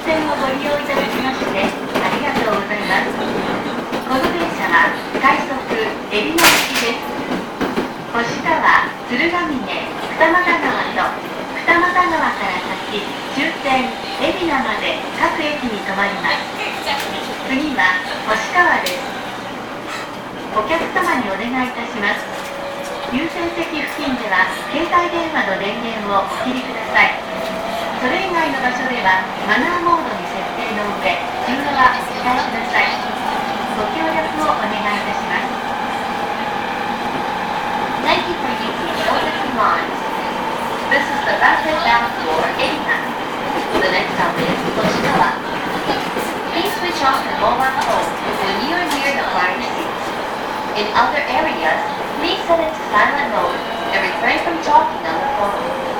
線をご利用いただきましてありがとうございますこの電車は快速海老名行きです星川鶴ヶ峰二俣川と二俣川から先終点海老名まで各駅に停まります次は星川ですお客様にお願いいたします優先席付近では携帯電話の電源をお切りください。それ以外の場所ではマナーモードに設定の上通話はお控えくださいご協力をお願いいたします。Thank you for using Northern Lines This is the rapid bound door Ebina The next stop is Hoshikawa Please switch off the mobile phone when you are near the flying seat In other areas, please set it to silent mode and refrain from talking on the phone.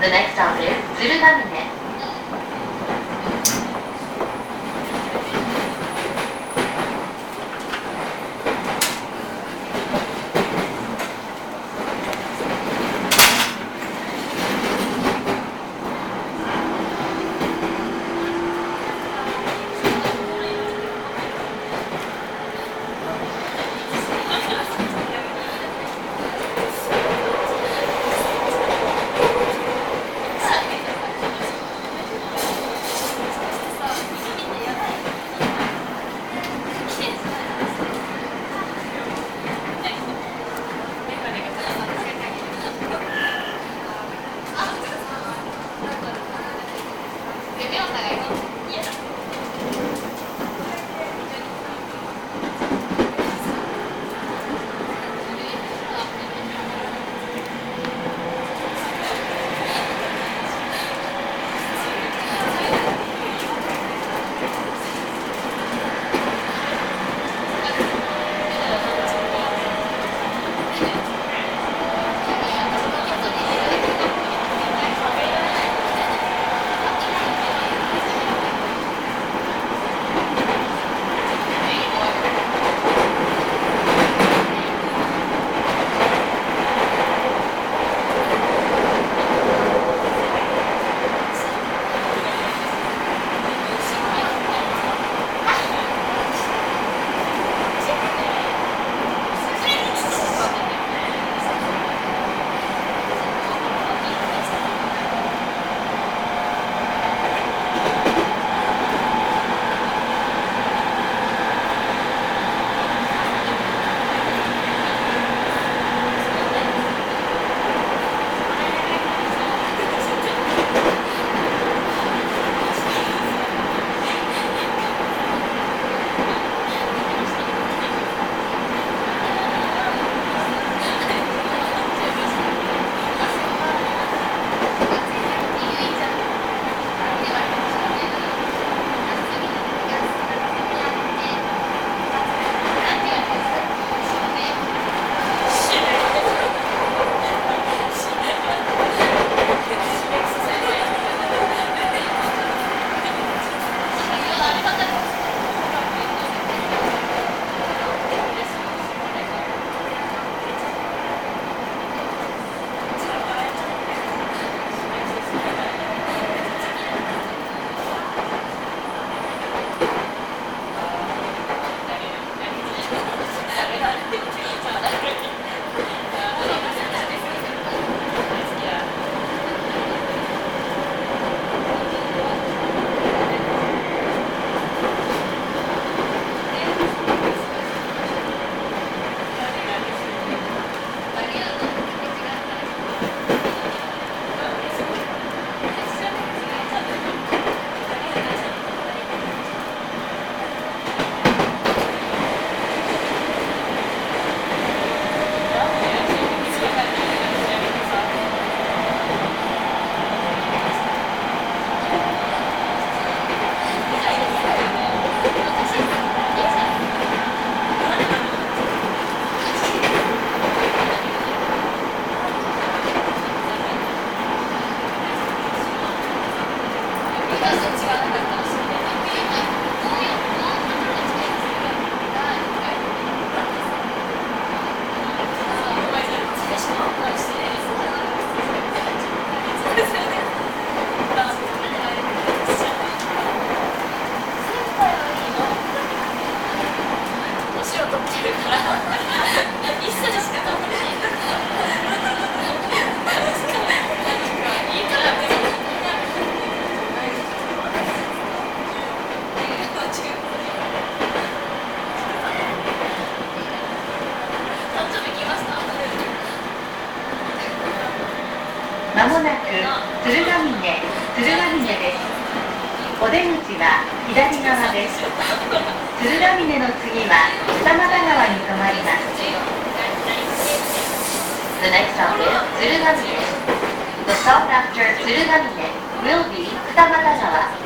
The next stop is まもなく鶴ヶ峰鶴ヶ峰です。お出口は左側です。鶴ヶ峰の次は二俣川に止まります。The next stop is 鶴ヶ峰。The stop after 鶴ヶ峰 will be 二俣川。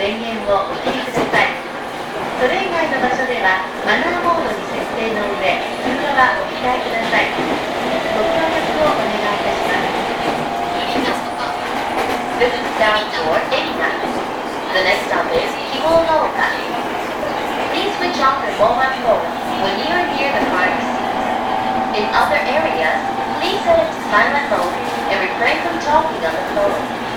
電源をお切りくださいそれ以外の場所ではマナーモードに設定の上通話はお控えくださいご協力をお願いいたします This is down for The next stop is Please switch off your mobile phone when you are near the cars. In other areas, please set it to silent mode and refrain from talking on the phone.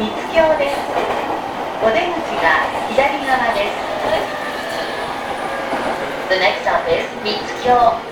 三つ京です。お出口が左側です。The next stop is 三つ京。